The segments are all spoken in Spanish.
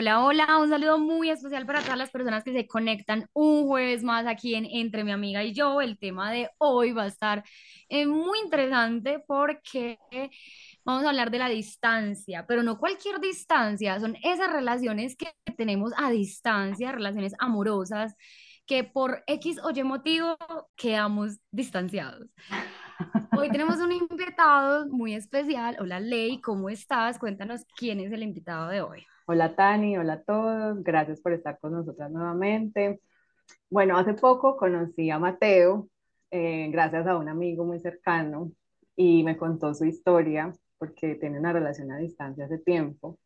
Hola, hola, un saludo muy especial para todas las personas que se conectan un jueves más aquí en Entre mi amiga y yo. El tema de hoy va a estar eh, muy interesante porque vamos a hablar de la distancia, pero no cualquier distancia, son esas relaciones que tenemos a distancia, relaciones amorosas, que por X o Y motivo quedamos distanciados. Hoy tenemos un invitado muy especial. Hola Ley, ¿cómo estás? Cuéntanos quién es el invitado de hoy. Hola Tani, hola a todos, gracias por estar con nosotras nuevamente. Bueno, hace poco conocí a Mateo, eh, gracias a un amigo muy cercano, y me contó su historia, porque tiene una relación a distancia hace tiempo.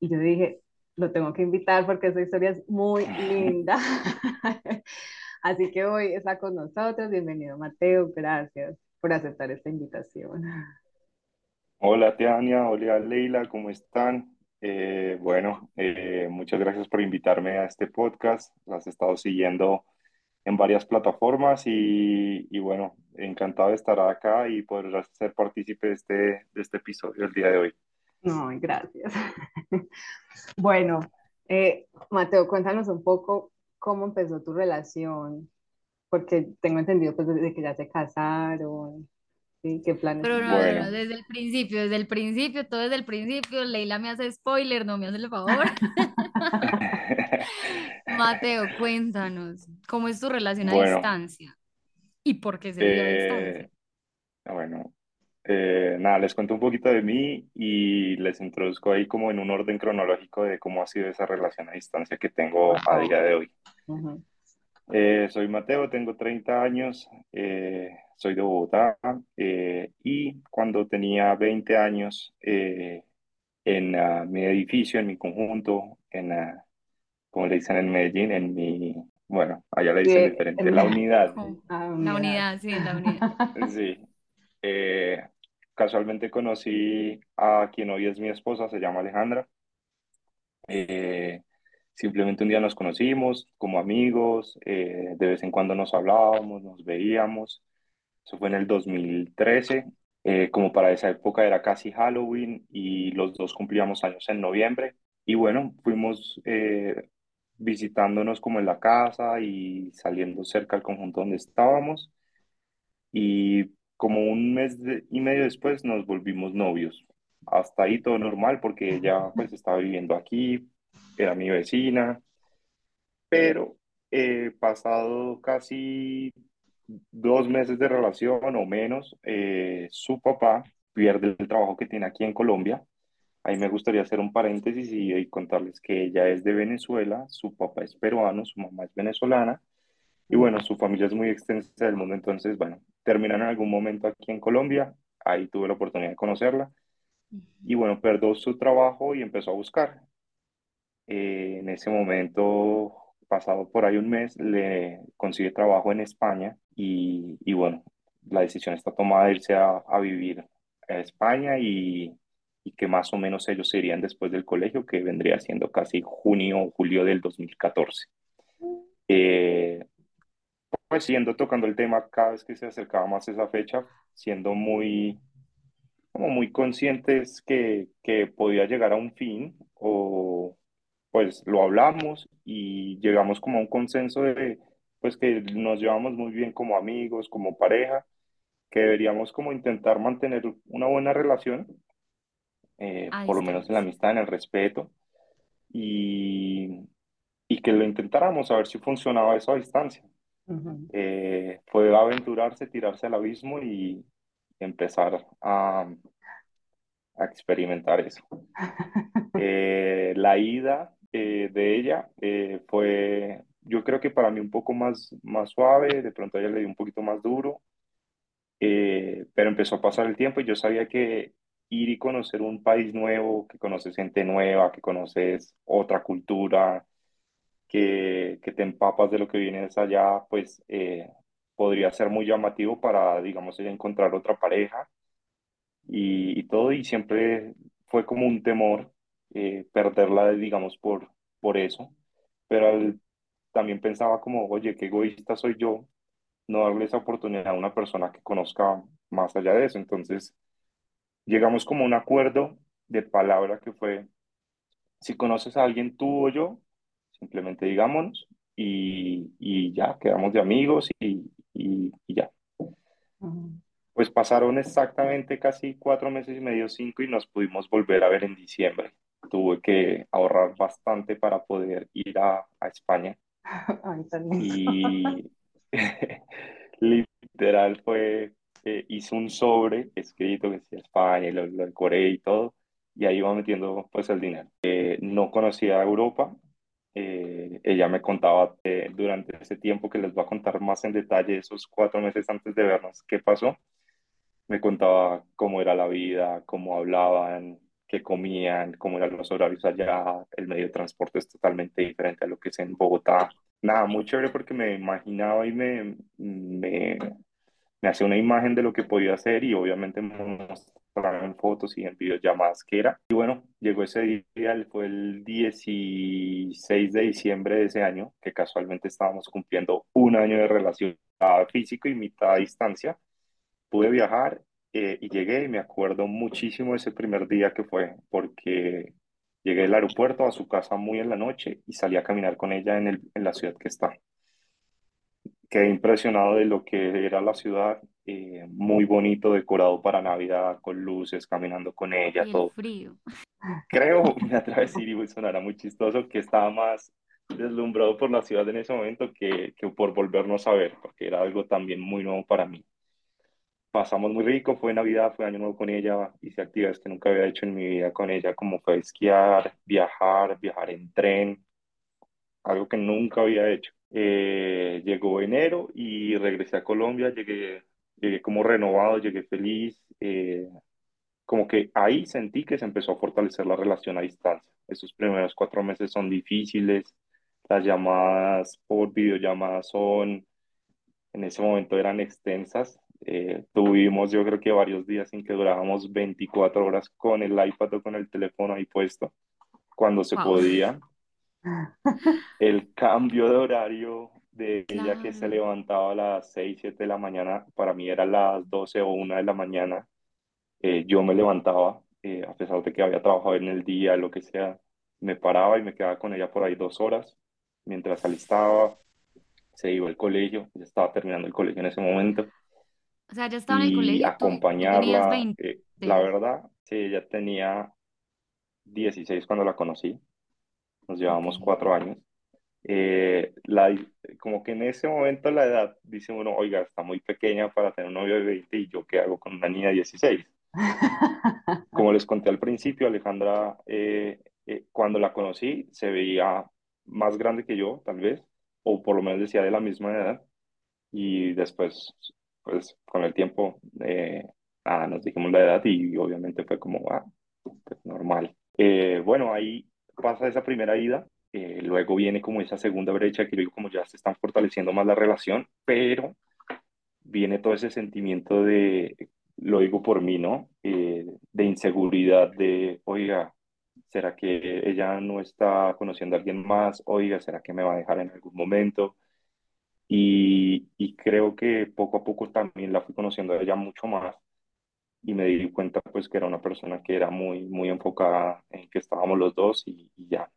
Y yo dije, lo tengo que invitar porque su historia es muy linda. Así que hoy está con nosotros. Bienvenido Mateo, gracias por aceptar esta invitación. Hola Tania, hola Leila, ¿cómo están? Eh, bueno, eh, muchas gracias por invitarme a este podcast. Las he estado siguiendo en varias plataformas y, y, bueno, encantado de estar acá y poder ser partícipe de este, de este episodio el día de hoy. No, gracias. bueno, eh, Mateo, cuéntanos un poco cómo empezó tu relación, porque tengo entendido pues desde que ya se casaron. Sí, ¿qué planes? Pero no, desde el principio, desde el principio, todo desde el principio. Leila me hace spoiler, no me hace el favor. Mateo, cuéntanos, ¿cómo es tu relación a distancia? ¿Y por qué se dio a distancia? Eh, bueno, eh, nada, les cuento un poquito de mí y les introduzco ahí como en un orden cronológico de cómo ha sido esa relación a distancia que tengo a día de hoy. Eh, soy Mateo, tengo 30 años, eh, soy de Bogotá eh, y cuando tenía 20 años en mi edificio, en mi conjunto, en, como le dicen en Medellín, en mi, bueno, allá le dicen diferente, la unidad. La unidad, sí, la unidad. sí. casualmente conocí a quien hoy es mi esposa, se llama Alejandra. Simplemente un día nos conocimos como amigos, eh, de vez en cuando nos hablábamos, nos veíamos. Eso fue en el 2013. Eh, como para esa época era casi Halloween y los dos cumplíamos años en noviembre. Y bueno, fuimos eh, visitándonos como en la casa y saliendo cerca al conjunto donde estábamos. Y como un mes y medio después nos volvimos novios. Hasta ahí todo normal porque ella pues estaba viviendo aquí, era mi vecina, pero eh, pasado casi dos meses de relación o menos, eh, su papá pierde el trabajo que tiene aquí en Colombia. Ahí me gustaría hacer un paréntesis y, contarles que ella es de Venezuela, su papá es peruano, su mamá es venezolana, y bueno, su familia es muy extensa del mundo, entonces, bueno, terminan en algún momento aquí en Colombia, ahí tuve la oportunidad de conocerla, y bueno, perdió su trabajo y empezó a buscar. Eh, en ese momento, pasado por ahí un mes, le consigue trabajo en España y, y bueno, la decisión está tomada de irse a, a vivir a España y, y, que más o menos ellos se irían después del colegio, que vendría siendo casi junio o julio del 2014. Eh, pues siendo tocando el tema cada vez que se acercaba más esa fecha, siendo muy, como muy conscientes que, que podía llegar a un fin o, pues lo hablamos y llegamos como a un consenso de pues que nos llevamos muy bien como amigos, como pareja, que deberíamos como intentar mantener una buena relación, eh, por lo menos en la amistad, en el respeto, y, y que lo intentáramos a ver si funcionaba eso a distancia. Eh, fue aventurarse, tirarse al abismo y empezar a, a experimentar eso. Eh, la ida eh, de ella eh, fue, yo creo que para mí un poco más, más suave, de pronto a ella le dio un poquito más duro, eh, pero empezó a pasar el tiempo y yo sabía que ir y conocer un país nuevo, que conoces gente nueva, que conoces otra cultura, que, que te empapas de lo que vienes allá, pues eh, podría ser muy llamativo para, digamos, encontrar otra pareja y todo, y siempre fue como un temor eh, perderla, digamos, por, por eso, pero al- también pensaba como, oye, qué egoísta soy yo no darle esa oportunidad a una persona que conozca más allá de eso. Entonces, llegamos como a un acuerdo de palabra que fue, si conoces a alguien tú o yo, simplemente digámonos y, y ya, quedamos de amigos y, y, y ya. Pues pasaron exactamente casi cuatro meses y medio, cinco, y nos pudimos volver a ver en diciembre. Tuve que ahorrar bastante para poder ir a, a España Ay, y literal fue, eh, hice un sobre escrito que decía España y lo, lo decoré y todo, y ahí iba metiendo pues el dinero. Eh, no conocía Europa, eh, ella me contaba eh, durante ese tiempo que les voy a contar más en detalle, esos cuatro meses antes de vernos, qué pasó. Me contaba cómo era la vida, cómo hablaban, qué comían, cómo eran los horarios allá, el medio de transporte es totalmente diferente a lo que es en Bogotá. Nada, muy chévere porque me imaginaba y me, me, me hacía una imagen de lo que podía hacer y obviamente me en fotos y en videollamadas que era. Y bueno, llegó ese día, fue el 16 de diciembre de ese año, que casualmente estábamos cumpliendo un año de relación, físico y mitad a distancia. Pude viajar eh, y llegué y me acuerdo muchísimo ese primer día que fue, porque llegué del aeropuerto a su casa muy en la noche y salí a caminar con ella en el, en la ciudad que está quedé impresionado de lo que era la ciudad, eh, muy bonito, decorado para Navidad, con luces, caminando con ella, Y todo. frío. Creo, me atrevo a decir, y sonará muy chistoso, que estaba más deslumbrado por la ciudad en ese momento que, que por volvernos a ver, porque era algo también muy nuevo para mí. Pasamos muy rico, fue Navidad, fue Año Nuevo con ella, hice actividades que nunca había hecho en mi vida con ella, como fue esquiar, viajar, viajar en tren, algo que nunca había hecho. Eh, llegó enero y regresé a Colombia, llegué, llegué como renovado, llegué feliz, eh, como que ahí sentí que se empezó a fortalecer la relación a distancia. Esos primeros cuatro meses son difíciles, las llamadas por videollamadas son, en ese momento eran extensas. Eh, tuvimos yo creo que varios días en que durábamos 24 horas con el iPad o con el teléfono ahí puesto, cuando se Wow. podía el cambio de horario de ella que se levantaba a las 6 7 de la mañana, para mí era las 12 o una de la mañana. Eh, yo me levantaba, eh, a pesar de que había trabajado en el día, lo que sea, me paraba y me quedaba con ella por ahí dos horas, mientras alistaba, se iba al colegio, ya estaba terminando el colegio en ese momento, O sea, ya estaba en el colegio, tú, tú tenías acompañarla. 20. eh, la verdad, sí, ella tenía 16 cuando la conocí, nos llevamos Ok. cuatro años. eh, la, como que en ese momento la edad, dice uno, oiga, está muy pequeña para tener un novio de 20 y yo qué hago con una niña de 16. Como les conté al principio, Alejandra, eh, eh, cuando la conocí, se veía más grande que yo, tal vez, o por lo menos decía de la misma edad, y después, pues con el tiempo, eh, nada, nos dijimos la edad y obviamente fue como, ah, pues, normal. Eh, bueno, ahí pasa esa primera ida. Eh, luego viene como esa segunda brecha que yo como ya se están fortaleciendo más la relación, pero viene todo ese sentimiento de, lo digo por mí, ¿no? Eh, de inseguridad, de, oiga, ¿será que ella no está conociendo a alguien más? Oiga, ¿será que me va a dejar en algún momento? Y, y creo que poco a poco también la fui conociendo a ella mucho más y me di cuenta pues que era una persona que era muy, muy enfocada en que estábamos los dos y, y ya.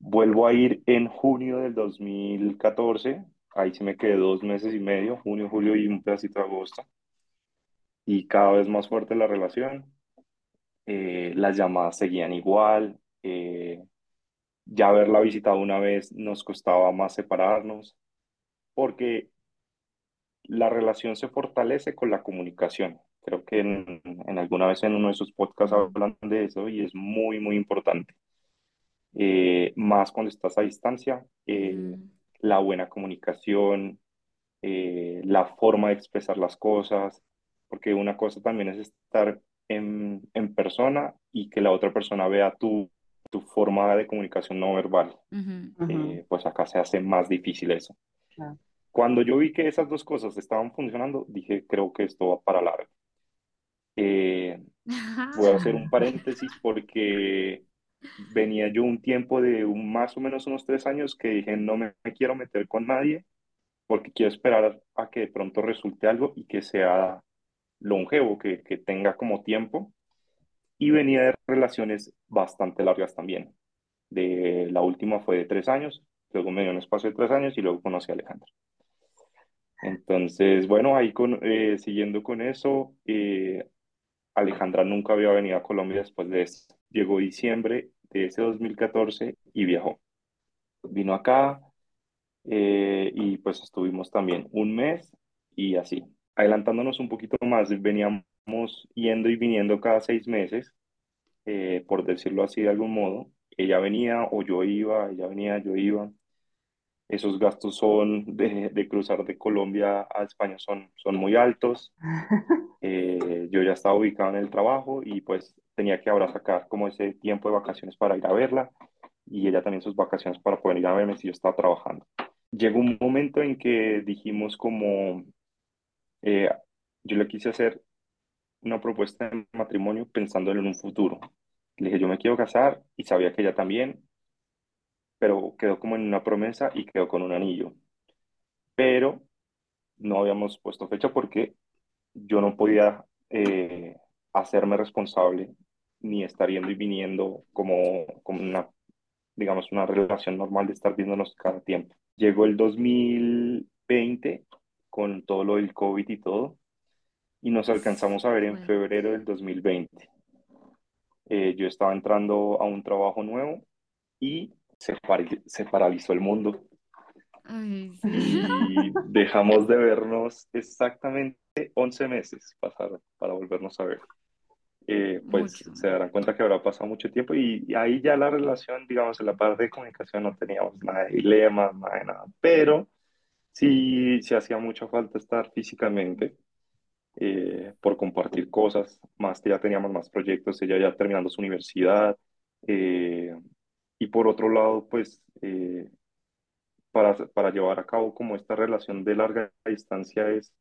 Vuelvo a ir en junio del 2014, ahí sí me quedé dos meses y medio, junio, julio y un pedacito de agosto, y cada vez más fuerte la relación, eh, las llamadas seguían igual, eh, ya haberla visitado una vez nos costaba más separarnos, porque la relación se fortalece con la comunicación. Creo que en, en alguna vez en uno de sus podcasts hablan de eso y es muy, muy importante. Eh, más cuando estás a distancia, eh, Ujú. la buena comunicación, eh, la forma de expresar las cosas, porque una cosa también es estar en, en persona y que la otra persona vea tu tu forma de comunicación no verbal. Eh, pues acá se hace más difícil eso. Claro. Cuando yo vi que esas dos cosas estaban funcionando, dije, creo que esto va para largo. Eh, voy a hacer un paréntesis porque venía yo un tiempo de un, más o menos unos tres años que dije, no me, me quiero meter con nadie porque quiero esperar a que de pronto resulte algo y que sea longevo, que, que tenga como tiempo. Y venía de relaciones bastante largas también. De, la última fue de tres años, luego me dio un espacio de tres años y luego conocí a Alejandra. Entonces, bueno, ahí con, eh, siguiendo con eso, eh, Alejandra nunca había venido a Colombia después de eso. Llegó diciembre de ese 2014 y viajó. Vino acá eh, y pues estuvimos también un mes y así. Adelantándonos un poquito más, veníamos yendo y viniendo cada seis meses, eh, por decirlo así de algún modo. Ella venía o yo iba, ella venía, yo iba. Esos gastos son de, de cruzar de Colombia a España son, son muy altos. Eh, yo ya estaba ubicado en el trabajo y pues tenía que ahora sacar como ese tiempo de vacaciones para ir a verla y ella también sus vacaciones para poder ir a verme si yo estaba trabajando. Llegó un momento en que dijimos como, eh, yo le quise hacer una propuesta de matrimonio pensando en un futuro. Le dije, yo me quiero casar y sabía que ella también, pero quedó como en una promesa y quedó con un anillo. Pero no habíamos puesto fecha porque yo no podía eh, hacerme responsable ni estar yendo y viniendo como, como una, digamos, una relación normal de estar viéndonos cada tiempo. Llegó el 2020 con todo lo del COVID y todo, y nos alcanzamos a ver en febrero del 2020. Eh, yo estaba entrando a un trabajo nuevo y se, paralizó el mundo Ay, sí. y dejamos de vernos exactamente 11 meses pasaron para volvernos a ver. Eh, pues Mucho. se darán cuenta que habrá pasado mucho tiempo y, y ahí ya la relación, digamos, en la parte de comunicación no teníamos nada de dilemas, nada de nada, pero sí, sí hacía mucha falta estar físicamente eh, por compartir cosas, más que ya teníamos más proyectos, ella ya terminando su universidad eh, y por otro lado, pues eh, para, para llevar a cabo como esta relación de larga distancia es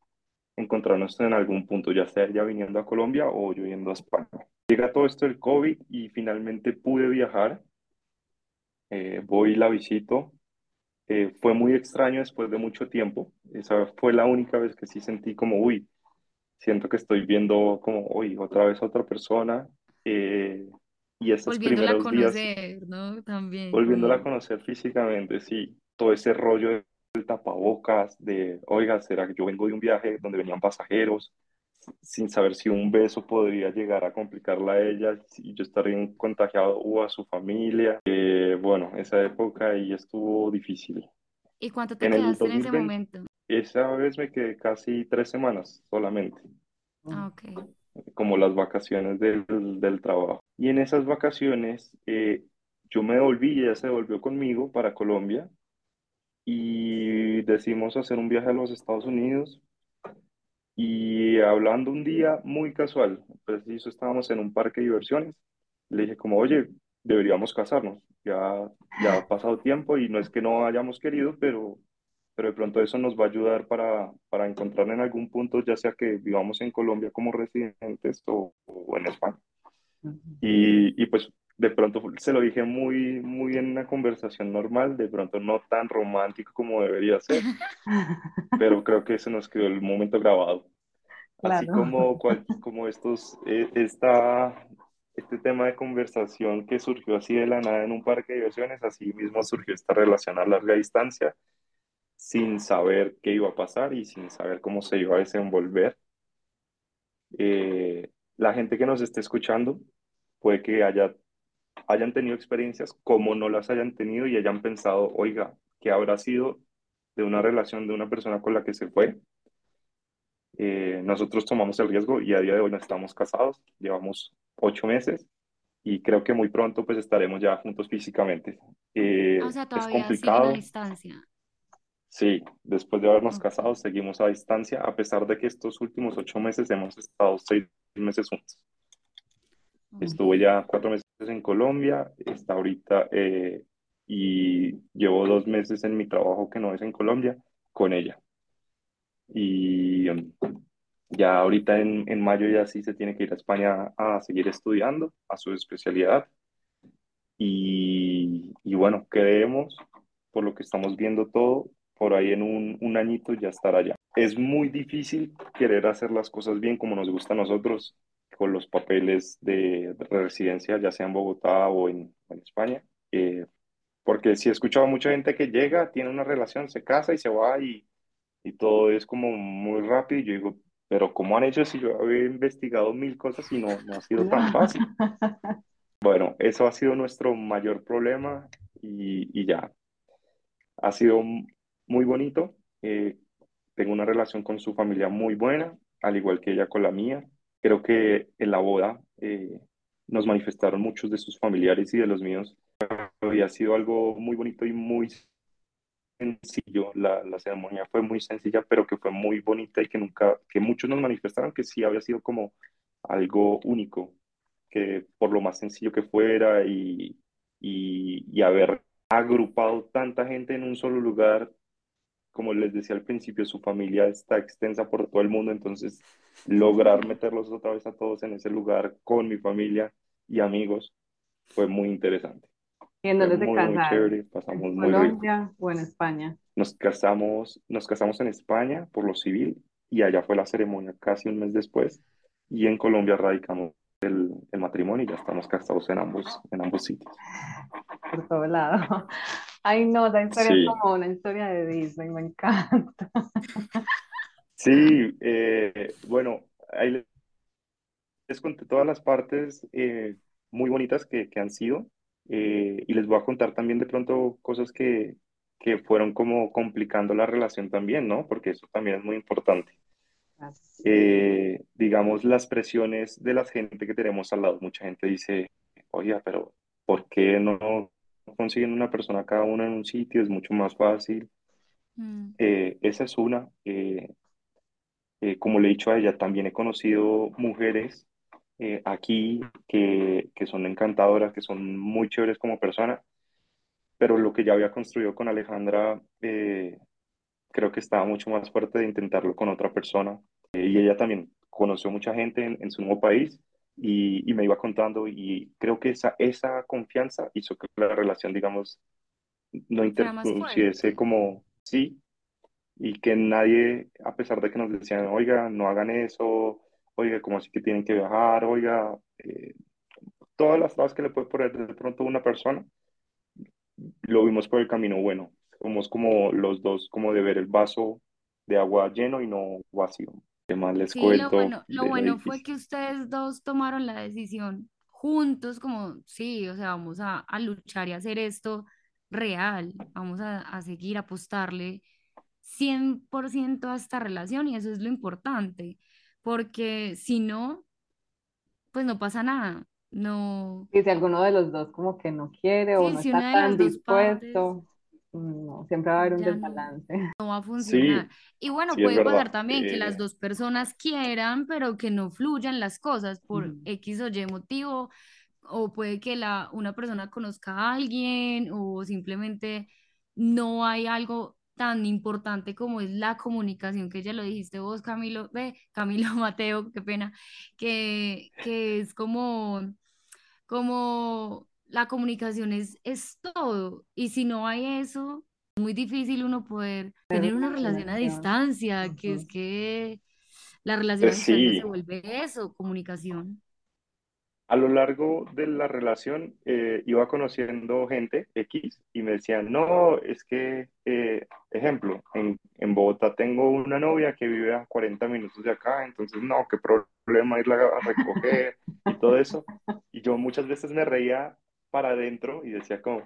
encontrarnos en algún punto, ya sea ella viniendo a Colombia o yo yendo a España. Llega todo esto del COVID y finalmente pude viajar, eh, voy y la visito. Eh, fue muy extraño después de mucho tiempo. Esa fue la única vez que sí sentí como, uy, siento que estoy viendo como, uy, otra vez a otra persona. Eh, y esos Volviéndola a primeros días conocer, ¿no? También volviéndola a conocer físicamente, sí, todo ese rollo del tapabocas, de, oiga, ¿será que yo vengo de un viaje donde venían pasajeros? Sin saber si un beso podría llegar a complicarla a ella, si yo estaría contagiado o a su familia. Eh, bueno, esa época ahí estuvo difícil. ¿Y cuánto te En quedaste en ese 2020, momento? esa vez me quedé casi tres semanas solamente, Ah, ok. Como las vacaciones del, del trabajo. Y en esas vacaciones eh, yo me devolví ella se devolvió conmigo para Colombia y decidimos hacer un viaje a los Estados Unidos y hablando un día muy casual, preciso estábamos en un parque de diversiones, le dije como, oye, deberíamos casarnos, ya, ya ha pasado tiempo y no es que no hayamos querido, pero, pero de pronto eso nos va a ayudar para, para encontrar en algún punto, ya sea que vivamos en Colombia como residentes o, o en España. Y, y pues de pronto se lo dije muy, muy en una conversación normal, de pronto no tan romántico como debería ser, pero creo que se nos quedó el momento grabado. Así como, cual- como estos, eh, esta, este tema de conversación que surgió así de la nada en un parque de diversiones, así mismo surgió esta relación a larga distancia, sin saber qué iba a pasar y sin saber cómo se iba a desenvolver. Eh, la gente que nos esté escuchando puede que haya, hayan tenido experiencias como no las hayan tenido y hayan pensado, oiga, ¿qué habrá sido de una relación de una persona con la que se fue? Eh, nosotros tomamos el riesgo y a día de hoy no estamos casados, llevamos ocho meses y creo que muy pronto pues estaremos ya juntos físicamente. Eh, o sea, es complicado, distancia. Sí, después de habernos casado seguimos a distancia, a pesar de que estos últimos ocho meses hemos estado seis meses juntos. Estuve ya cuatro meses en Colombia, está ahorita eh, y llevo dos meses en mi trabajo que no es en Colombia con ella. Y um, ya ahorita en, en mayo ya sí se tiene que ir a España a seguir estudiando a su especialidad. Y, y bueno, creemos, por lo que estamos viendo todo, por ahí en un, un añito ya estará allá. Es muy difícil querer hacer las cosas bien como nos gusta a nosotros, con los papeles de residencia, ya sea en Bogotá o en, en España. Eh, porque si he escuchado a mucha gente que llega, tiene una relación, se casa y se va y, y todo es como muy rápido. Y yo digo, pero ¿cómo han hecho si yo había investigado mil cosas y no, no ha sido tan fácil? Bueno, eso ha sido nuestro mayor problema y, y ya. Ha sido muy bonito. Eh, tengo una relación con su familia muy buena, al igual que ella con la mía. Creo que en la boda eh, nos manifestaron muchos de sus familiares y de los míos. Y ha sido algo muy bonito y muy sencillo. La, la ceremonia fue muy sencilla, pero que fue muy bonita y que nunca, que muchos nos manifestaron que sí había sido como algo único que por lo más sencillo que fuera y, y, y haber agrupado tanta gente en un solo lugar, como les decía al principio, su familia está extensa por todo el mundo, entonces lograr meterlos otra vez a todos en ese lugar con mi familia y amigos fue muy interesante. ¿Y en dónde casaron? chévere, pasamos ¿En muy rico. Colombia o en España? Nos casamos, nos casamos en España por lo civil y allá fue la ceremonia casi un mes después y en Colombia radicamos el, el matrimonio y ya estamos casados en ambos, en ambos sitios. Por todo lado. Ay, no, esa historia es Sí, como una historia de Disney, me encanta. sí, eh, bueno, ahí les conté todas las partes eh, muy bonitas que, que han sido eh, y les voy a contar también de pronto cosas que, que fueron como complicando la relación también, ¿no? Porque eso también es muy importante. Eh, digamos, las presiones de la gente que tenemos al lado. Mucha gente dice, oye, pero ¿por qué no consiguen una persona cada uno en un sitio? Es mucho más fácil. Mm, Eh, esa es una. Eh, eh, como le he dicho a ella, también he conocido mujeres aquí que, que son encantadoras, que son muy chéveres como personas, pero lo que ya había construido con Alejandra, creo que estaba mucho más fuerte de intentarlo con otra persona. Y ella también conoció mucha gente en, en su nuevo país y, y me iba contando y creo que esa, esa confianza hizo que la relación, digamos, no interpusiese como sí y que nadie, a pesar de que nos decían, oiga, no hagan eso, oiga, ¿cómo así que tienen que viajar? Oiga, eh, todas las trabas que le puede poner de pronto una persona, lo vimos por el camino bueno. Somos como los dos, como de ver el vaso de agua lleno y no vacío. ¿Qué más les Sí, lo cuento bueno, lo de lo bueno fue que ustedes dos tomaron la decisión juntos, como, sí, o sea, vamos a, a luchar y hacer esto real, vamos a, a seguir, a apostarle 100% a esta relación y eso es lo importante, porque si no, pues no pasa nada, no, Y si alguno de los dos como que no quiere o sí, no si está tan dos partes dispuesto, no, siempre va a haber un ya desbalance. no va a funcionar. Sí, Y bueno, sí puede pasar verdad. también que las Eh, dos personas quieran, pero que no fluyan las cosas por Ujú. X o Y motivo, o puede que la, una persona conozca a alguien, o simplemente no hay algo tan importante como es la comunicación, que ya lo dijiste vos, Camilo, ve, Camilo Mateo, qué pena, que, que es como como la comunicación es, es todo. Y si no hay eso, es muy difícil uno poder Tener tener una relación a distancia, que es que la relación eh, a distancia se sí, vuelve eso, comunicación. A lo largo de la relación eh, iba conociendo gente X y me decían, no, es que, eh, ejemplo, en, en Bogotá tengo una novia que vive a 40 minutos de acá, entonces no, qué problema irla a recoger y todo eso. Y yo muchas veces me reía para adentro y decía como,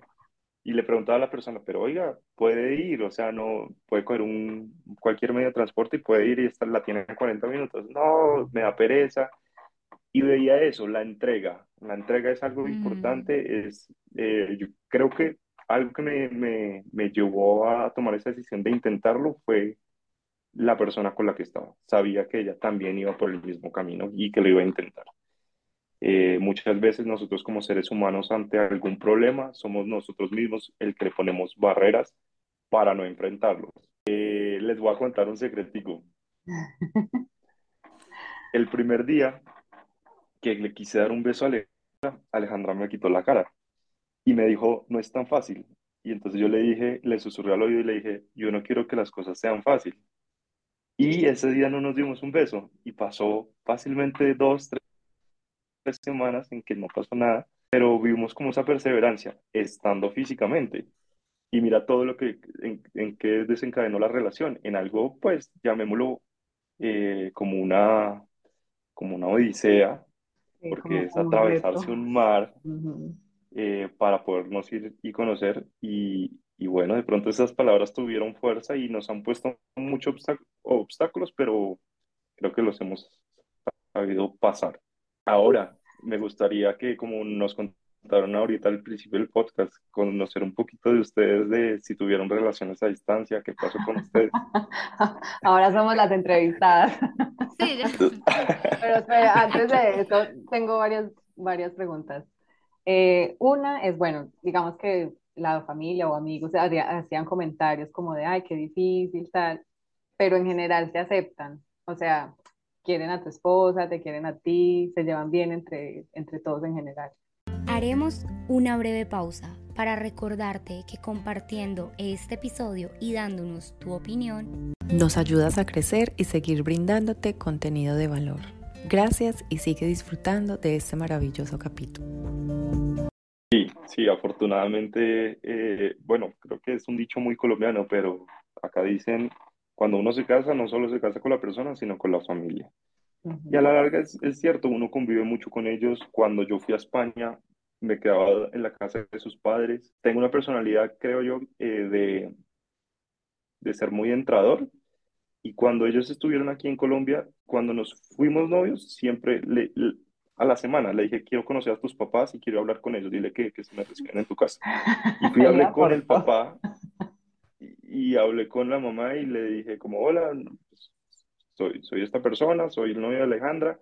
y le preguntaba a la persona, pero oiga, puede ir, o sea, no, puede coger un, cualquier medio de transporte y puede ir y esta, la tiene en 40 minutos. No, me da pereza. Y veía eso, la entrega. La entrega es algo Mm, importante. Es, eh, yo creo que algo que me, me, me llevó a tomar esa decisión de intentarlo fue la persona con la que estaba. Sabía que ella también iba por el mismo camino y que lo iba a intentar. Eh, muchas veces nosotros como seres humanos ante algún problema somos nosotros mismos el que le ponemos barreras para no enfrentarlos. Eh, les voy a contar un secretico. El primer día que le quise dar un beso a Alejandra, Alejandra me quitó la cara y me dijo, no es tan fácil. Y entonces yo le dije, le susurré al oído y le dije, yo no quiero que las cosas sean fáciles. Y ese día no nos dimos un beso y pasó fácilmente dos, tres semanas en que no pasó nada, pero vimos como esa perseverancia estando físicamente. Y mira todo lo que, en, en que desencadenó la relación, en algo, pues, llamémoslo eh, como una, como una odisea, Sí, porque es un atravesarse reto. un mar Ujú. eh, para podernos ir y conocer. Y, y bueno, de pronto esas palabras tuvieron fuerza y nos han puesto muchos obstá- obstáculos, pero creo que los hemos sabido pasar. Ahora, me gustaría que, como nos contaron ahorita al principio del podcast, conocer un poquito de ustedes, de si tuvieron relaciones a distancia, qué pasó con ustedes. Ahora somos las entrevistadas. Sí, ya. Pero espera, antes de eso, tengo varias, varias preguntas. Eh, una es, bueno, digamos que la familia o amigos hacía- hacían comentarios como de, ay, qué difícil, tal, pero en general te aceptan. O sea, quieren a tu esposa, te quieren a ti, se llevan bien entre, entre todos en general. Haremos una breve pausa para recordarte que compartiendo este episodio y dándonos tu opinión, Nos ayudas a crecer y seguir brindándote contenido de valor. Gracias y sigue disfrutando de este maravilloso capítulo. Sí, sí, afortunadamente, eh, bueno, creo que es un dicho muy colombiano, pero acá dicen, cuando uno se casa, no solo se casa con la persona, sino con la familia. Y a la larga es, es cierto, uno convive mucho con ellos. Cuando yo fui a España, me quedaba en la casa de sus padres. Tengo una personalidad, creo yo, eh, de, de ser muy entrador. Y cuando ellos estuvieron aquí en Colombia, cuando nos fuimos novios, siempre le, le- a la semana le dije, quiero conocer a tus papás y quiero hablar con ellos. Dile que, que se me reciben en tu casa. Y fui hablé Venga, con el papá y, hablé con la mamá y le dije como, hola, pues, soy, soy esta persona, soy el novio de Alejandra.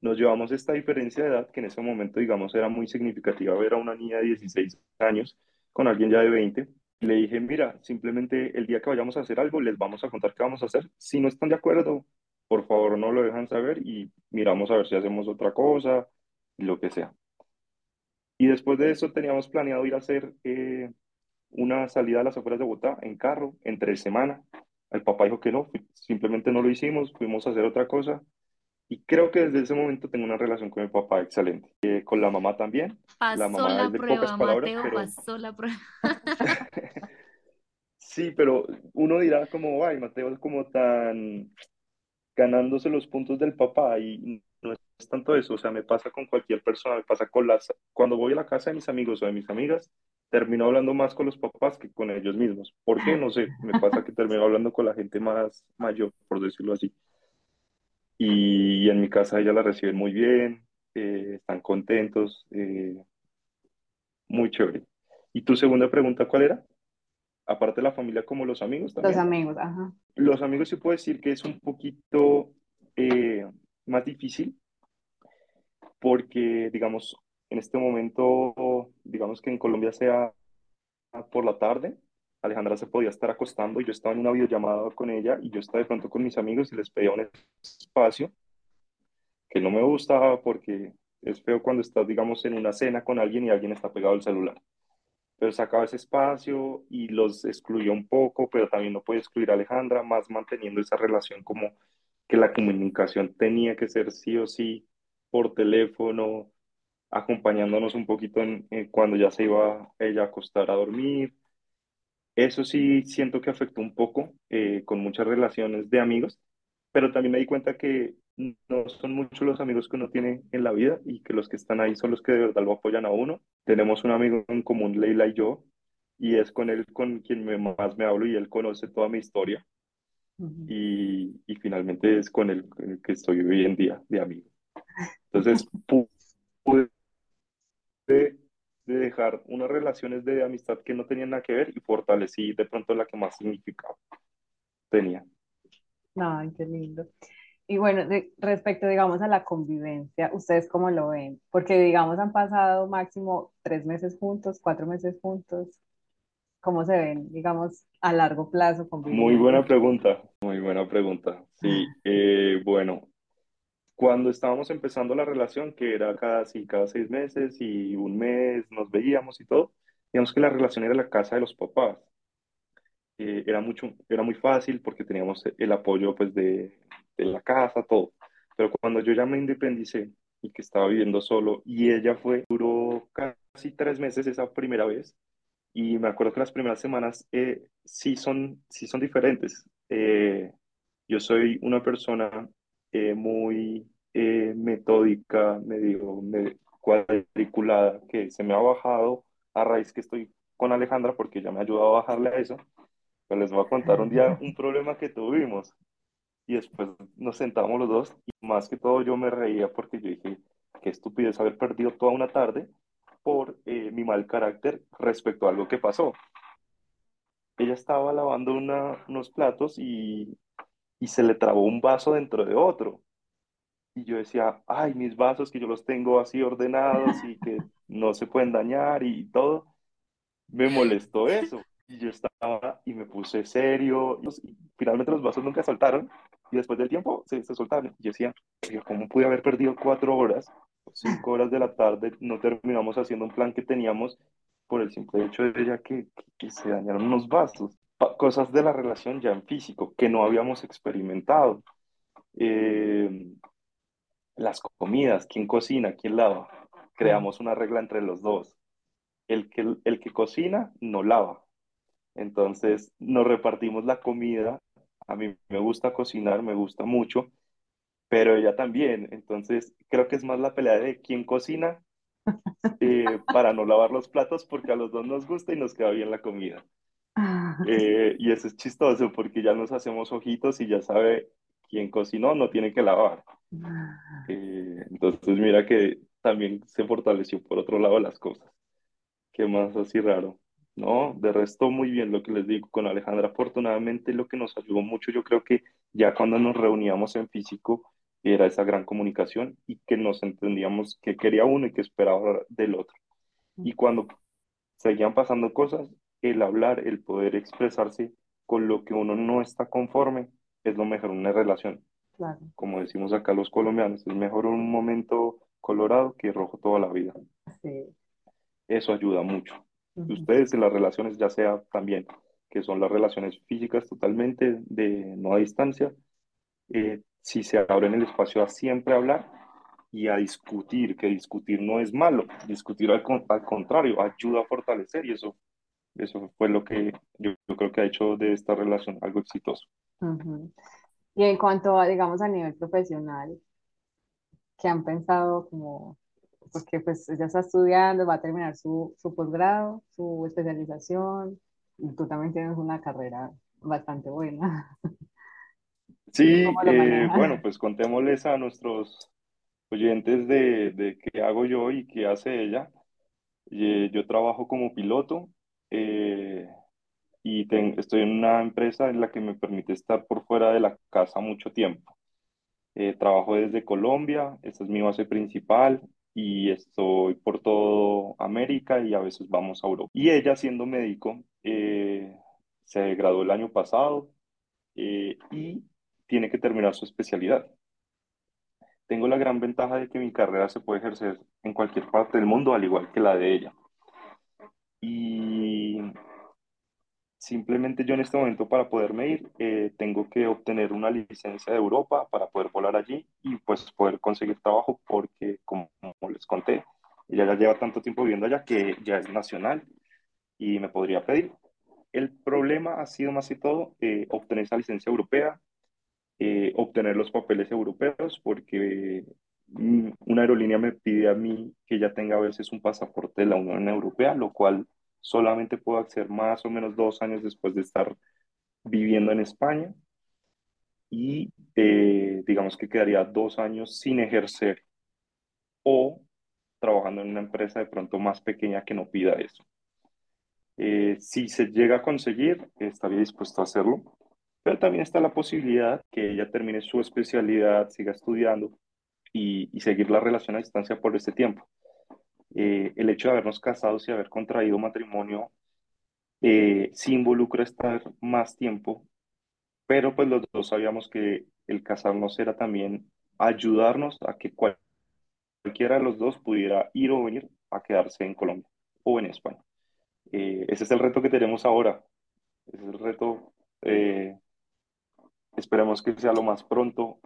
Nos llevamos esta diferencia de edad que en ese momento, digamos, era muy significativa ver a una niña de 16 años con alguien ya de 20. Le dije, mira, simplemente el día que vayamos a hacer algo, les vamos a contar qué vamos a hacer. Si no están de acuerdo, por favor no lo dejan saber y miramos a ver si hacemos otra cosa lo que sea. Y después de eso teníamos planeado ir a hacer eh, una salida a las afueras de Bogotá en carro, entre semana. El papá dijo que no, simplemente no lo hicimos, fuimos a hacer otra cosa. Y creo que desde ese momento tengo una relación con mi papá excelente. Eh, con la mamá también. La Pasó mamá la es de pocas prueba, palabras, Mateo, pero pasó la prueba. sí, pero uno dirá como, ay, Mateo es como tan ganándose los puntos del papá y no es tanto eso, o sea, me pasa con cualquier persona, me pasa con las, cuando voy a la casa de mis amigos o de mis amigas, termino hablando más con los papás que con ellos mismos. ¿Por qué? No sé, me pasa que termino hablando con la gente más mayor, por decirlo así. Y en mi casa ella la reciben muy bien, eh, están contentos, eh, muy chévere. ¿Y tu segunda pregunta cuál era? Aparte de la familia, como los amigos Los también. amigos, ajá. Los amigos sí puedo decir que es un poquito eh, más difícil porque, digamos, en este momento, digamos que en Colombia sea por la tarde, Alejandra se podía estar acostando y yo estaba en una videollamada con ella y yo estaba de pronto con mis amigos y les pedía un espacio que no me gustaba porque es feo cuando estás, digamos, en una cena con alguien y alguien está pegado al celular. Pero sacaba ese espacio y los excluía un poco, pero también no podía excluir a Alejandra, más manteniendo esa relación como que la comunicación tenía que ser sí o sí por teléfono, acompañándonos un poquito en, en cuando ya se iba ella a acostar a dormir. Eso sí siento que afectó un poco eh, con muchas relaciones de amigos, pero también me di cuenta que no son muchos los amigos que uno tiene en la vida y que los que están ahí son los que de verdad lo apoyan a uno. Tenemos un amigo en común, Leila y yo, y es con él con quien me- más me hablo y él conoce toda mi historia y, y finalmente es con él con el que estoy hoy en día de amigo. Entonces pu- pude de, de dejar unas relaciones de amistad que no tenían nada que ver y fortalecí de pronto la que más significaba tenía. Ay, qué lindo. Y bueno, de- respecto, digamos, a la convivencia, ¿ustedes cómo lo ven? Porque, digamos, han pasado máximo tres meses juntos, cuatro meses juntos. ¿Cómo se ven, digamos, a largo plazo Muy buena pregunta, muy buena pregunta. Sí, eh, bueno, cuando estábamos empezando la relación, que era cada, sí, cada seis meses y un mes nos veíamos y todo, digamos que la relación era la casa de los papás. Eh, era mucho, era muy fácil porque teníamos el apoyo pues de, de la casa, todo. Pero cuando yo ya me independicé y que estaba viviendo solo y ella fue, duró casi tres meses esa primera vez y me acuerdo que las primeras semanas eh, sí son, sí son diferentes. Eh, yo soy una persona eh, muy eh, metódica, medio me- cuadriculada, que se me ha bajado a raíz que estoy con Alejandra porque ella me ha ayudado a bajarle a eso. Pero les voy a contar un día un problema que tuvimos y después nos sentamos los dos y más que todo yo me reía porque yo dije, qué estupidez haber perdido toda una tarde por eh, mi mal carácter respecto a algo que pasó. Ella estaba lavando unos platos y, y se le trabó un vaso dentro de otro. Y yo decía, ay, mis vasos que yo los tengo así ordenados y que no se pueden dañar y todo. Me molestó eso. Y yo estaba y me puse serio. Y finalmente los vasos nunca saltaron y después del tiempo se, se soltaron. Y yo decía, "Oiga, ¿cómo pude haber perdido cuatro horas o cinco horas de la tarde? No terminamos haciendo un plan que teníamos por el simple hecho de ya que, que, que se dañaron unos vasos. Cosas de la relación ya en físico que no habíamos experimentado. Eh, las comidas, quién cocina, quién lava. Creamos una regla entre los dos. El que, el que cocina no lava. Entonces nos repartimos la comida. A mí me gusta cocinar, me gusta mucho, pero ella también. Entonces creo que es más la pelea de quién cocina eh, para no lavar los platos porque a los dos nos gusta y nos queda bien la comida. Eh, y eso es chistoso porque ya nos hacemos ojitos y ya sabe quién cocinó, no tiene que lavar. Eh, entonces mira que también se fortaleció por otro lado las cosas. ¿Qué más así raro? No, de resto muy bien lo que les digo con Alejandra. Afortunadamente lo que nos ayudó mucho, yo creo que ya cuando nos reuníamos en físico era esa gran comunicación y que nos entendíamos qué quería uno y qué esperaba del otro. Y cuando seguían pasando cosas, el hablar, el poder expresarse con lo que uno no está conforme es lo mejor una relación. Claro, Como decimos acá los colombianos, es mejor un momento colorado que rojo toda la vida. sí. Eso ayuda mucho. Ujú. Ustedes en las relaciones, ya sea también, que son las relaciones físicas totalmente de no a distancia, eh, si se abren el espacio a siempre hablar y a discutir, que discutir no es malo, discutir al, con- al contrario, ayuda a fortalecer y eso, eso fue lo que yo, yo creo que ha hecho de esta relación algo exitoso. Ujú. Y en cuanto a, digamos, a nivel profesional, ¿qué han pensado como, porque pues ella está estudiando, va a terminar su, su posgrado, su especialización, y tú también tienes una carrera bastante buena. Sí, ¿Cómo lo eh, bueno, pues contémosles a nuestros oyentes de, de qué hago yo y qué hace ella. Eh, yo trabajo como piloto eh, y estoy en una empresa en la que me permite estar por fuera de la casa mucho tiempo. Eh, trabajo desde Colombia, esta es mi base principal y estoy por todo América y a veces vamos a Europa. Y ella, siendo médico, eh, se graduó el año pasado y tiene que terminar su especialidad. Tengo la gran ventaja de que mi carrera se puede ejercer en cualquier parte del mundo, al igual que la de ella. Y simplemente yo en este momento para poderme ir, eh, tengo que obtener una licencia de Europa para poder volar allí y pues poder conseguir trabajo porque, como, les conté, ella ya lleva tanto tiempo viviendo allá que ya es nacional y me podría pedir. El problema ha sido más que todo eh, obtener esa licencia europea eh, obtener los papeles europeos porque mm, una aerolínea me pide a mí que ya tenga a veces un pasaporte de la Unión Europea, lo cual solamente puedo hacer más o menos dos años después de estar viviendo en España y eh, digamos que quedaría dos años sin ejercer o trabajando en una empresa de pronto más pequeña que no pida eso. Eh, si se llega a conseguir, estaría dispuesto a hacerlo pero también está la posibilidad que ella termine su especialidad, siga estudiando y, y seguir la relación a distancia por este tiempo. Eh, el hecho de habernos casado y haber contraído matrimonio eh, sí involucra estar más tiempo, pero pues los dos sabíamos que el casarnos era también ayudarnos a que cualquiera de los dos pudiera ir o venir a quedarse en Colombia o en España. Eh, ese es el reto que tenemos ahora. Es el reto. Eh, esperemos que sea lo más pronto.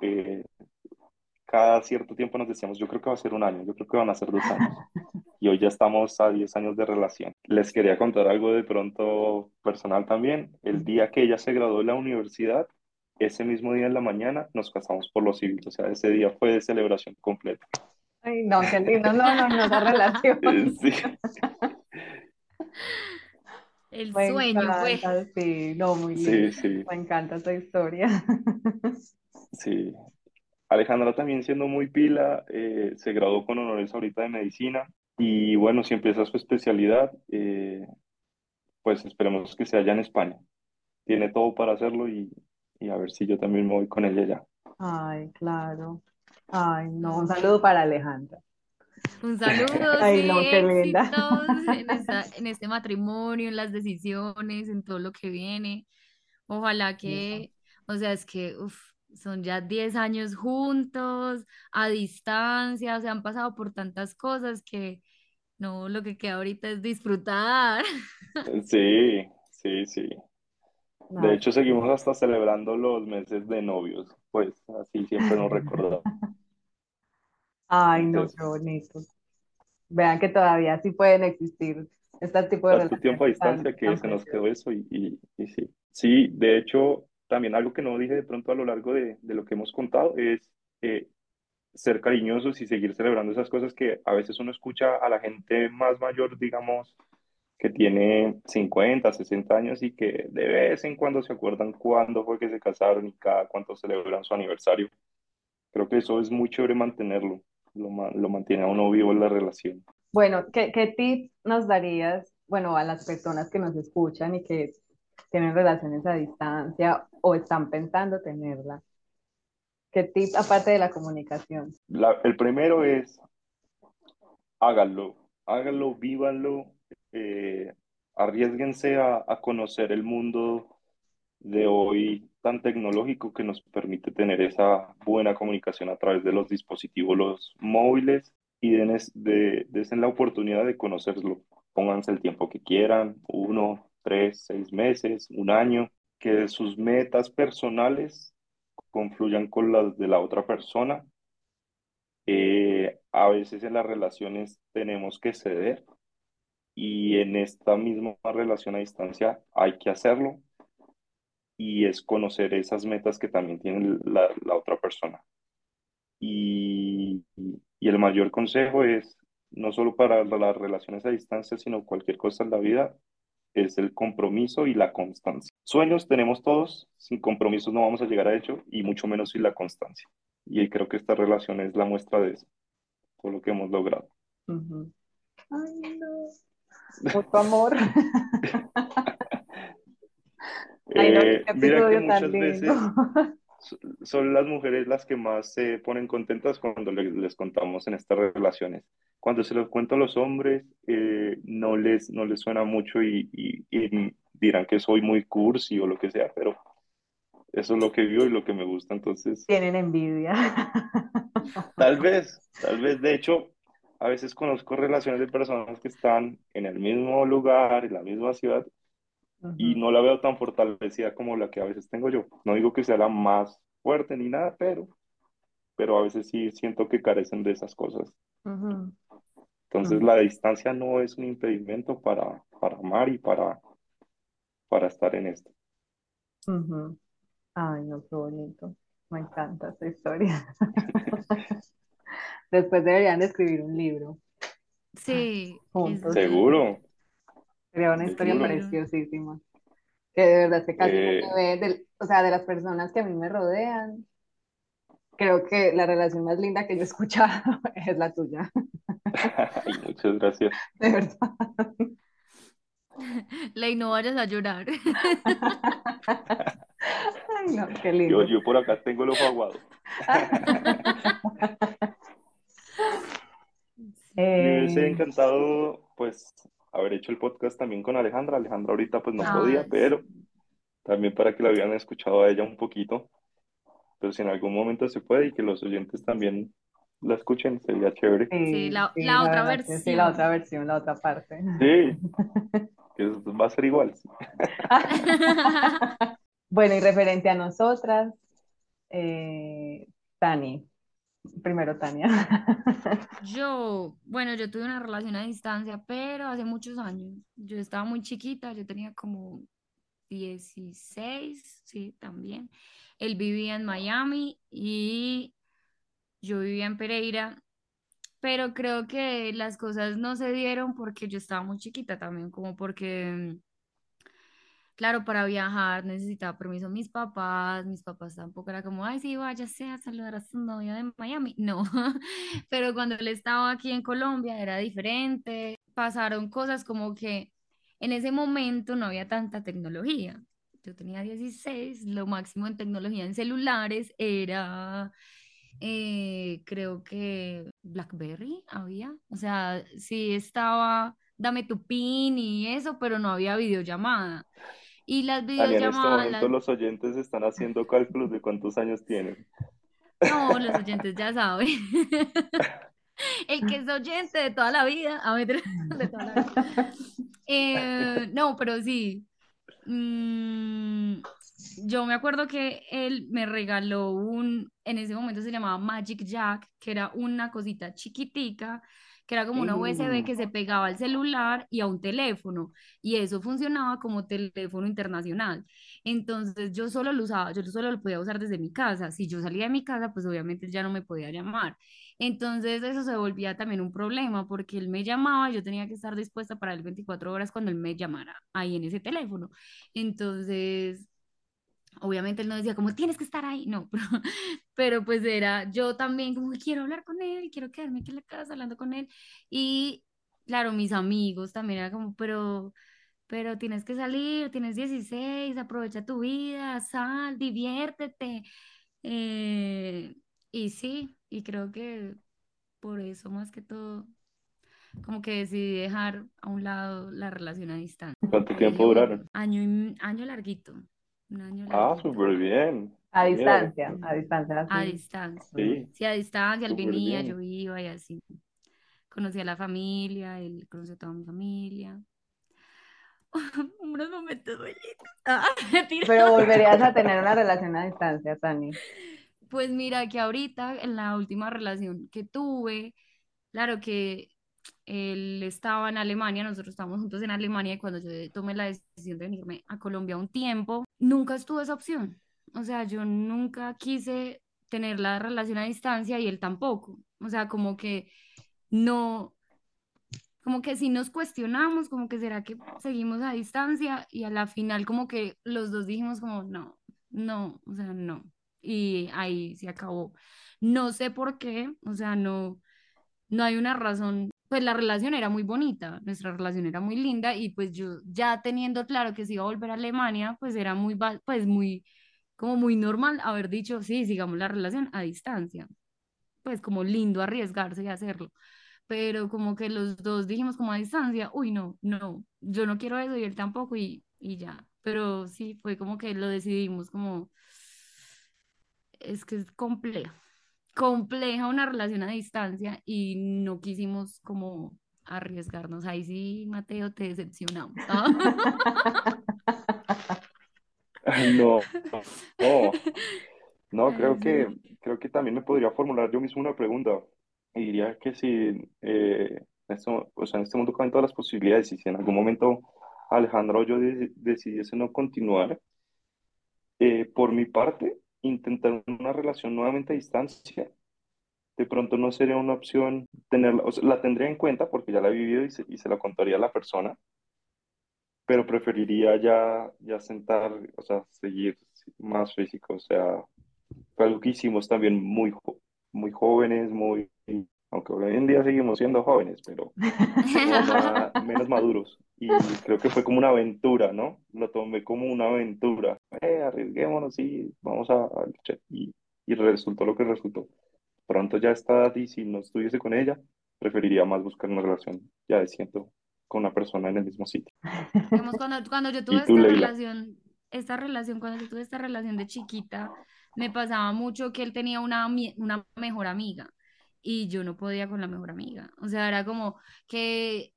Cada cierto tiempo nos decíamos, yo creo que va a ser un año, yo creo que van a ser dos años. Y hoy ya estamos a 10 años de relación. Les quería contar algo de pronto personal también. El día que ella se graduó de la universidad, ese mismo día en la mañana nos casamos por los civiles. O sea, ese día fue de celebración completa. Ay, no, qué lindo, no, no, no, esa relación. Sí. El Me sueño fue. sí, no, muy Sí, lindo. sí, Me encanta esta historia. sí. Alejandra también siendo muy pila, eh, se graduó con honores ahorita de medicina y bueno, si empieza su especialidad, eh, pues esperemos que sea allá en España. Tiene todo para hacerlo y, y a ver si yo también me voy con ella ya. Ay, claro. Ay, no, un saludo para Alejandra. Un saludo, Ay, sí, no, qué linda. en esta- en este matrimonio, en las decisiones, en todo lo que viene. Ojalá que, o sea, es que uf, son ya 10 años juntos, a distancia, se han pasado por tantas cosas que no, lo que queda ahorita es disfrutar. Sí, sí, sí. De Ay, hecho, seguimos hasta celebrando los meses de novios, pues así siempre nos recordamos. Ay, no, Entonces, qué bonito. Vean que todavía sí pueden existir este tipo de tanto tiempo a relaciones tan, distancia que se nos quedó eso y, y, y sí. Sí, de hecho, también algo que no dije de pronto a lo largo de, de lo que hemos contado es eh, ser cariñosos y seguir celebrando esas cosas que a veces uno escucha a la gente más mayor, digamos, que tiene 50, 60 años y que de vez en cuando se acuerdan cuándo fue que se casaron y cada cuánto celebran su aniversario. Creo que eso es muy chévere mantenerlo, lo, lo mantiene a uno vivo en la relación. Bueno, ¿qué, qué tips nos darías, bueno, a las personas que nos escuchan y que tienen relaciones a distancia o están pensando tenerla? ¿Qué tips, aparte de la comunicación? El primero es háganlo, háganlo, vívanlo, eh, arriésguense a, a conocer el mundo de hoy tan tecnológico que nos permite tener esa buena comunicación a través de los dispositivos los móviles y denes, de, desen la oportunidad de conocerlo. Pónganse el tiempo que quieran, uno, tres, seis meses, un año, que sus metas personales confluyan con las de la otra persona. Eh, a veces en las relaciones tenemos que ceder y en esta misma relación a distancia hay que hacerlo y es conocer esas metas que también tiene la, la otra persona. Y, y el mayor consejo es, no solo para las relaciones a distancia, sino cualquier cosa en la vida, es el compromiso y la constancia. Sueños tenemos todos, sin compromisos no vamos a llegar a ello, y mucho menos sin la constancia. Y creo que esta relación es la muestra de eso, todo lo que hemos logrado. Ujú. Ay, no. Mucho amor. Ay, no, Eh, mira que muchas veces son las mujeres las que más se ponen contentas cuando les, les contamos en estas relaciones. Cuando se los cuento a los hombres, eh, no les, no les suena mucho y, y- y dirán que soy muy cursi o lo que sea, pero eso es lo que vivo y lo que me gusta. Entonces, Tienen envidia. tal vez, tal vez, de hecho, a veces conozco relaciones de personas que están en el mismo lugar, en la misma ciudad, y no la veo tan fortalecida como la que a veces tengo yo. No digo que sea la más fuerte ni nada, pero, pero a veces sí siento que carecen de esas cosas. Entonces la distancia no es un impedimento para, para amar y para, para estar en esto. Ay, no, qué bonito. Me encanta esta historia. Después deberían de escribir un libro Sí, juntos. Seguro, Sería una historia preciosísima. Que de verdad que casi no Eh, se ve, del- o sea, de las personas que a mí me rodean, creo que la relación más linda que yo he escuchado es la tuya, ay, muchas gracias. de verdad. Ley, no vayas a llorar. Ay, no, qué Yo, lindo. yo por acá tengo el ojo aguado. Me hubiese Eh, encantado, pues, haber hecho el podcast también con Alejandra. Alejandra ahorita, pues, no podía, Ay, pero también para que la hubieran escuchado a ella un poquito. Pero si en algún momento se puede y que los oyentes también la escuchen, sería chévere. sí, sí, la, sí, la la otra que sí, la otra versión. versión, la otra parte. Sí, que va a ser igual. Bueno, y referente a nosotras, eh, Tani, primero Tania. Yo, bueno, yo tuve una relación a distancia, pero hace muchos años. Yo estaba muy chiquita, yo tenía como 16, sí, también. Él vivía en Miami y yo vivía en Pereira, pero creo que las cosas no se dieron porque yo estaba muy chiquita también, como porque, claro, para viajar necesitaba permiso de mis papás, mis papás tampoco era como, ay, sí, váyase a saludar a su novio de Miami, no, pero cuando él estaba aquí en Colombia era diferente, pasaron cosas como que en ese momento no había tanta tecnología. Yo tenía 16, lo máximo en tecnología en celulares era, eh, creo que BlackBerry había, o sea, sí estaba, dame tu PIN y eso, pero no había videollamada. Y las Tania, en este videollamadas, momento las- los oyentes están haciendo cálculos de cuántos años tienen. no, los oyentes ya saben. El que es oyente de toda la vida, a ver, de toda la vida. Eh, no, pero sí. Mm, yo me acuerdo que él me regaló un, en ese momento se llamaba Magic Jack, que era una cosita chiquitica, que era como una USB que se pegaba al celular y a un teléfono, y eso funcionaba como teléfono internacional. Entonces yo solo lo usaba, yo solo lo podía usar desde mi casa. Si yo salía de mi casa, pues obviamente ya no me podía llamar. Entonces eso se volvía también un problema porque él me llamaba, yo tenía que estar dispuesta para él 24 horas cuando él me llamara ahí en ese teléfono. Entonces, obviamente él no decía como tienes que estar ahí, no, pero, pero pues era yo también como quiero hablar con él, quiero quedarme aquí en la casa hablando con él. Y claro, mis amigos también era como, pero, pero tienes que salir, tienes 16, aprovecha tu vida, sal, diviértete. Eh, y sí, y creo que por eso más que todo, como que decidí dejar a un lado la relación a distancia. ¿Cuánto tiempo duraron? Año, y- año larguito, un año Ah, larguito. súper bien. A Mira, distancia, a distancia, A distancia. sí, Sí, a distancia, él súper venía, yo iba y así. Conocí a la familia, él conoció a toda mi familia. Unos momentos bonitos. Ah. Pero volverías a tener una relación a distancia, Tani. Pues mira que ahorita en la última relación que tuve, claro que él estaba en Alemania, nosotros estábamos juntos en Alemania y cuando yo tomé la decisión de venirme a Colombia un tiempo, nunca estuvo esa opción. O sea, yo nunca quise tener la relación a distancia y él tampoco. O sea, como que no, como que si nos cuestionamos, como que será que seguimos a distancia y a la final como que los dos dijimos como no, no, o sea, no. Y ahí se acabó. No sé por qué, o sea, no, no hay una razón. Pues la relación era muy bonita, nuestra relación era muy linda y pues yo ya teniendo claro que se iba a volver a Alemania, pues era muy, pues muy, como muy normal haber dicho, sí, sigamos la relación a distancia. Pues como lindo arriesgarse y hacerlo. Pero como que los dos dijimos como a distancia, uy, no, no, yo no quiero eso y él tampoco y, y ya, pero sí, fue como que lo decidimos como, es que es compleja, compleja una relación a distancia y no quisimos como arriesgarnos, ahí sí, Mateo, te decepcionamos. ¿ah? Ay, no, no, no, creo que, creo que también me podría formular yo mismo una pregunta. Y diría que si, eh, en este, o sea, en este mundo caben todas las posibilidades y si en algún momento Alejandra o yo de- decidiese no continuar, eh, por mi parte, intentar una relación nuevamente a distancia, de pronto no sería una opción tenerla, o sea, la tendría en cuenta porque ya la he vivido y se, y se la contaría a la persona, pero preferiría ya, ya sentar, o sea, seguir más físico, o sea, fue algo que hicimos también muy, muy jóvenes, muy, aunque hoy en día seguimos siendo jóvenes, pero más- menos maduros. Y creo que fue como una aventura, ¿no? Lo tomé como una aventura. Eh, arriesguémonos y vamos a, luchar. Y, y resultó lo que resultó. Pronto ya está y si no estuviese con ella, preferiría más buscar una relación ya de siento con una persona en el mismo sitio. cuando, cuando yo tuve esta relación, esta relación, cuando yo tuve esta relación de chiquita, me pasaba mucho que él tenía una, una mejor amiga y yo no podía con la mejor amiga. O sea, era como que,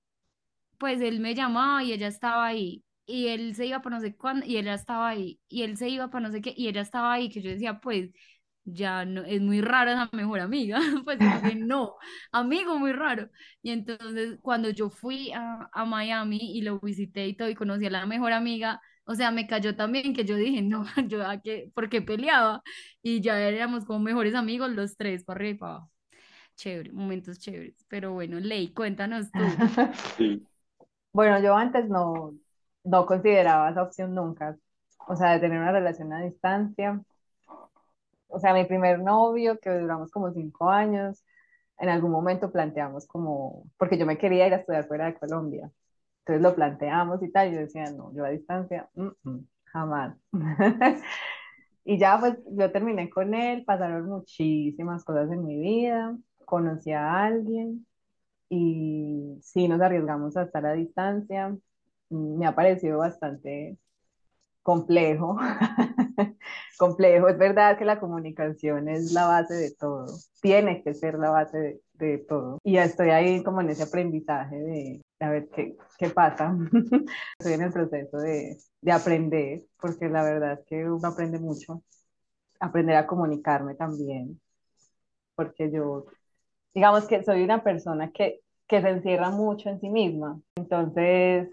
pues él me llamaba y ella estaba ahí. Y él se iba para no sé cuándo y ella estaba ahí. Y él se iba para no sé qué y ella estaba ahí. Que yo decía, pues ya no, es muy raro esa mejor amiga. pues no, amigo, muy raro. Y entonces cuando yo fui a, a Miami y lo visité y todo y conocí a la mejor amiga, o sea, me cayó también que yo dije, no, yo a qué, porque peleaba y ya éramos como mejores amigos los tres, para arriba y para abajo. Chévere, momentos chéveres. Pero bueno, Ley, cuéntanos tú. Sí. Bueno, yo antes no, no consideraba esa opción nunca, o sea, de tener una relación a distancia. O sea, mi primer novio, que duramos como cinco años, en algún momento planteamos como, porque yo me quería ir a estudiar fuera de Colombia. Entonces lo planteamos y tal, yo decía, no, yo a distancia, jamás. y ya pues yo terminé con él, pasaron muchísimas cosas en mi vida, conocí a alguien y sí nos arriesgamos a estar a distancia. Me ha parecido bastante complejo, complejo. Es verdad que la comunicación es la base de todo, tiene que ser la base de, de todo. Y ya estoy ahí como en ese aprendizaje de a ver qué, qué pasa. estoy en el proceso de, de aprender, porque la verdad es que uno aprende mucho. Aprender a comunicarme también, porque yo, digamos que soy una persona que, que se encierra mucho en sí misma. Entonces,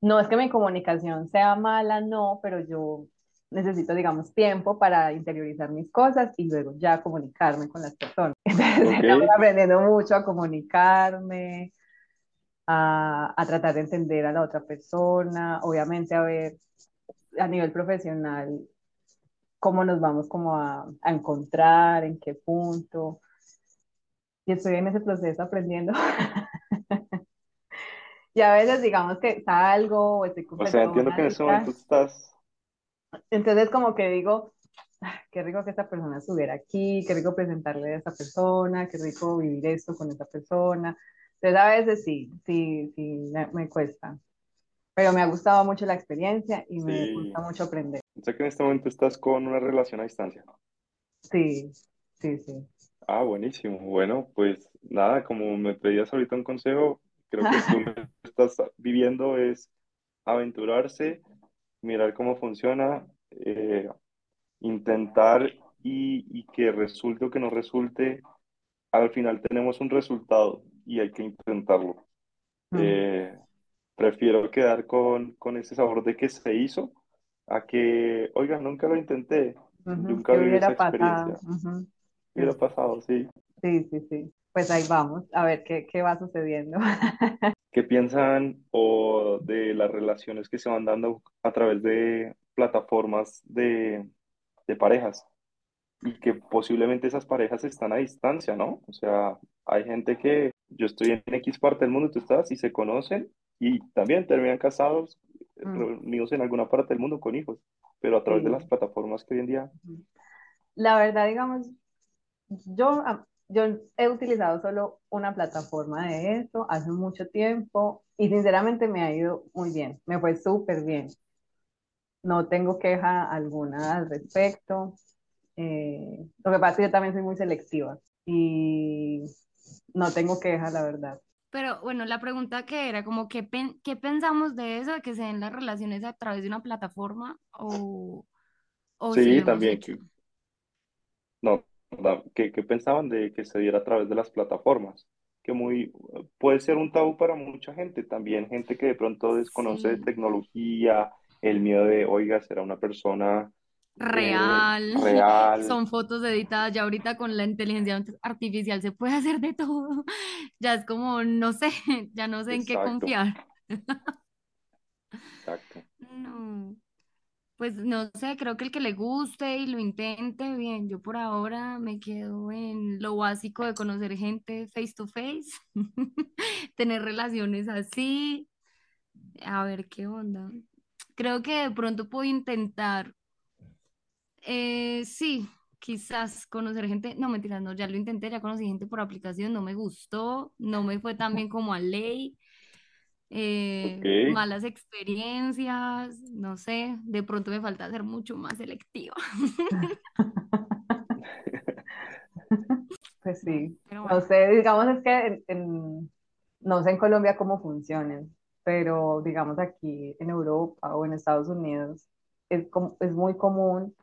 no es que mi comunicación sea mala, no, pero yo necesito, digamos, tiempo para interiorizar mis cosas y luego ya comunicarme con las personas. Entonces, estamos aprendiendo mucho a comunicarme, a, a, tratar de entender a la otra persona, obviamente a ver a nivel profesional cómo nos vamos como a, a encontrar, en qué punto. Y estoy en ese proceso aprendiendo. y a veces digamos que salgo o estoy O sea, entiendo que en ese momento estás... Entonces como que digo, ah, qué rico que esta persona estuviera aquí, qué rico presentarle a esta persona, qué rico vivir esto con esta persona. Entonces a veces sí, sí, sí, me, cuesta. Pero me ha gustado mucho la experiencia y me gusta mucho aprender. O sea que en este momento estás con una relación a distancia. Sí, sí, sí. Ah, buenísimo. Bueno, pues nada, como me pedías ahorita un consejo, creo que tú que estás viviendo es aventurarse, mirar cómo funciona, eh, intentar y, y, que resulte o que no resulte, al final tenemos un resultado y hay que intentarlo. Eh, prefiero quedar con, con ese sabor de que se hizo a que, oiga, nunca lo intenté, nunca viví esa experiencia. Hubiera pasado, sí. Sí, sí, sí. Pues ahí vamos, a ver qué, qué va sucediendo. ¿Qué piensan o de las relaciones que se van dando a través de plataformas de, de parejas? Y que posiblemente esas parejas están a distancia, ¿no? O sea, hay gente que yo estoy en X parte del mundo, tú estás, y se conocen y también terminan casados, mm. reunidos en alguna parte del mundo con hijos, pero a través de las plataformas que hoy en día. La verdad, digamos, yo yo he utilizado solo una plataforma de eso hace mucho tiempo y sinceramente me ha ido muy bien, me fue súper bien. No tengo queja alguna al respecto. Eh, lo que pasa es que yo también soy muy selectiva y no tengo queja, la verdad. Pero bueno, la pregunta que era como, ¿qué, qué pensamos de eso, de que se den las relaciones a través de una plataforma o... o sí, también. No, ¿Qué, pensaban de que se diera a través de las plataformas? Que muy, puede ser un tabú para mucha gente, también gente que de pronto desconoce de tecnología, el miedo de, oiga, será una persona eh, real, real. Son fotos editadas ya ahorita con la inteligencia artificial se puede hacer de todo. Ya es como, no sé, ya no sé en qué confiar. Exacto. No. Pues no sé, creo que el que le guste y lo intente, bien, yo por ahora me quedo en lo básico de conocer gente face to face, tener relaciones así, A ver qué onda. Creo que de pronto puedo intentar. eh, sí, quizás conocer gente. No, mentiras, no, ya lo intenté, ya conocí gente por aplicación, no me gustó, no me fue tan bien como a ley. Eh, malas experiencias, no sé, de pronto me falta ser mucho más selectiva. Pues sí, Pero no bueno, sé, digamos es que en, en- no sé en Colombia cómo funcionan, pero digamos aquí en Europa o en Estados Unidos es, como- es muy común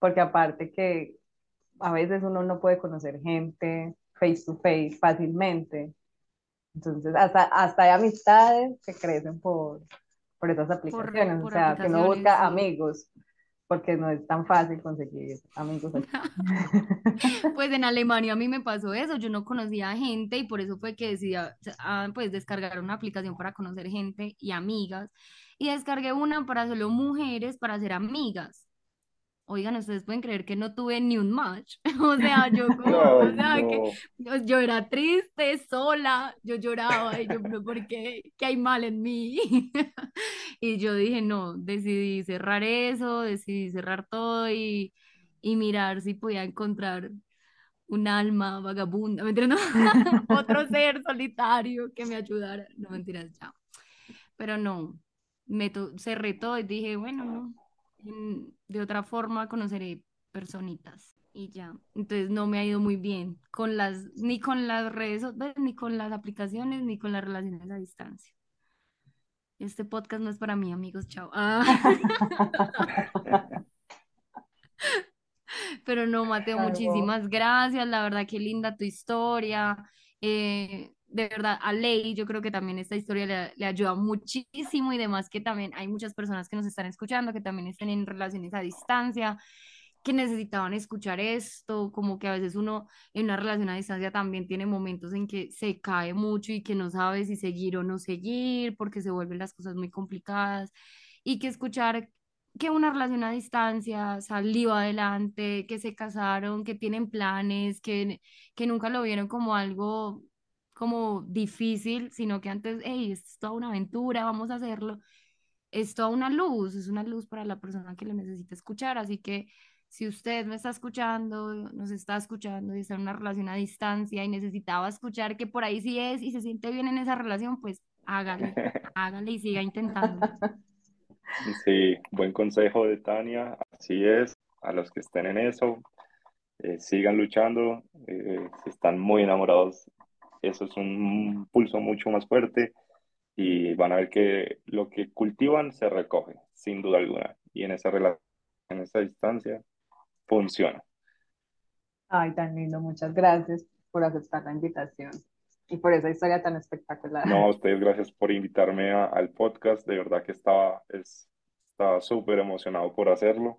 porque aparte que a veces uno no puede conocer gente face to face fácilmente, entonces hasta, hasta hay amistades que crecen por, por esas por, aplicaciones, o sea, que uno busca sí. amigos porque no es tan fácil conseguir amigos aquí. Pues en Alemania a mí me pasó eso, yo no conocía gente y por eso fue que decidí a- a, pues descargar una aplicación para conocer gente y amigas y descargué una para solo mujeres para ser amigas. Oigan, ustedes pueden creer que no tuve ni un match. O sea, yo como, o sea, que no. yo, yo era triste, sola, yo lloraba y yo, ¿por qué? ¿Qué hay mal en mí? Y yo dije, no, decidí cerrar eso, decidí cerrar todo y, y mirar si podía encontrar un alma vagabunda, mentira, no, otro ser solitario que me ayudara. No, mentiras, ya. Pero no, me cerré todo y dije, bueno, no, en- de otra forma conoceré personitas y ya. Entonces no me ha ido muy bien con las, ni con las redes, ni con las aplicaciones, ni con las relaciones a distancia. Este podcast no es para mí, amigos, chao. Ah. Pero no, Mateo, Claro. muchísimas gracias. La verdad, qué linda tu historia. Eh, de verdad, a Ley, yo creo que también esta historia le, le ayuda muchísimo y demás que también hay muchas personas que nos están escuchando, que también están en relaciones a distancia, que necesitaban escuchar esto, como que a veces uno en una relación a distancia también tiene momentos en que se cae mucho y que no sabe si seguir o no seguir, porque se vuelven las cosas muy complicadas y que escuchar que una relación a distancia salió adelante, que se casaron, que tienen planes, que, que nunca lo vieron como algo como difícil, sino que antes, hey, esto es toda una aventura, vamos a hacerlo. Es toda una luz, es una luz para la persona que lo necesita escuchar. Así que si usted me está escuchando, nos está escuchando y está en una relación a distancia y necesitaba escuchar que por ahí sí es y se siente bien en esa relación, pues hágale, hágale y siga intentándolo. Sí, buen consejo de Tania. Así es. A los que estén en eso, eh, sigan luchando. eh, si están muy enamorados, eso es un pulso mucho más fuerte y van a ver que lo que cultivan se recoge, sin duda alguna. Y en esa relación, en esa distancia, funciona. Ay, tan lindo, muchas gracias por aceptar la invitación y por esa historia tan espectacular. No, a ustedes gracias por invitarme a- al podcast. De verdad que estaba, es, estaba súper emocionado por hacerlo.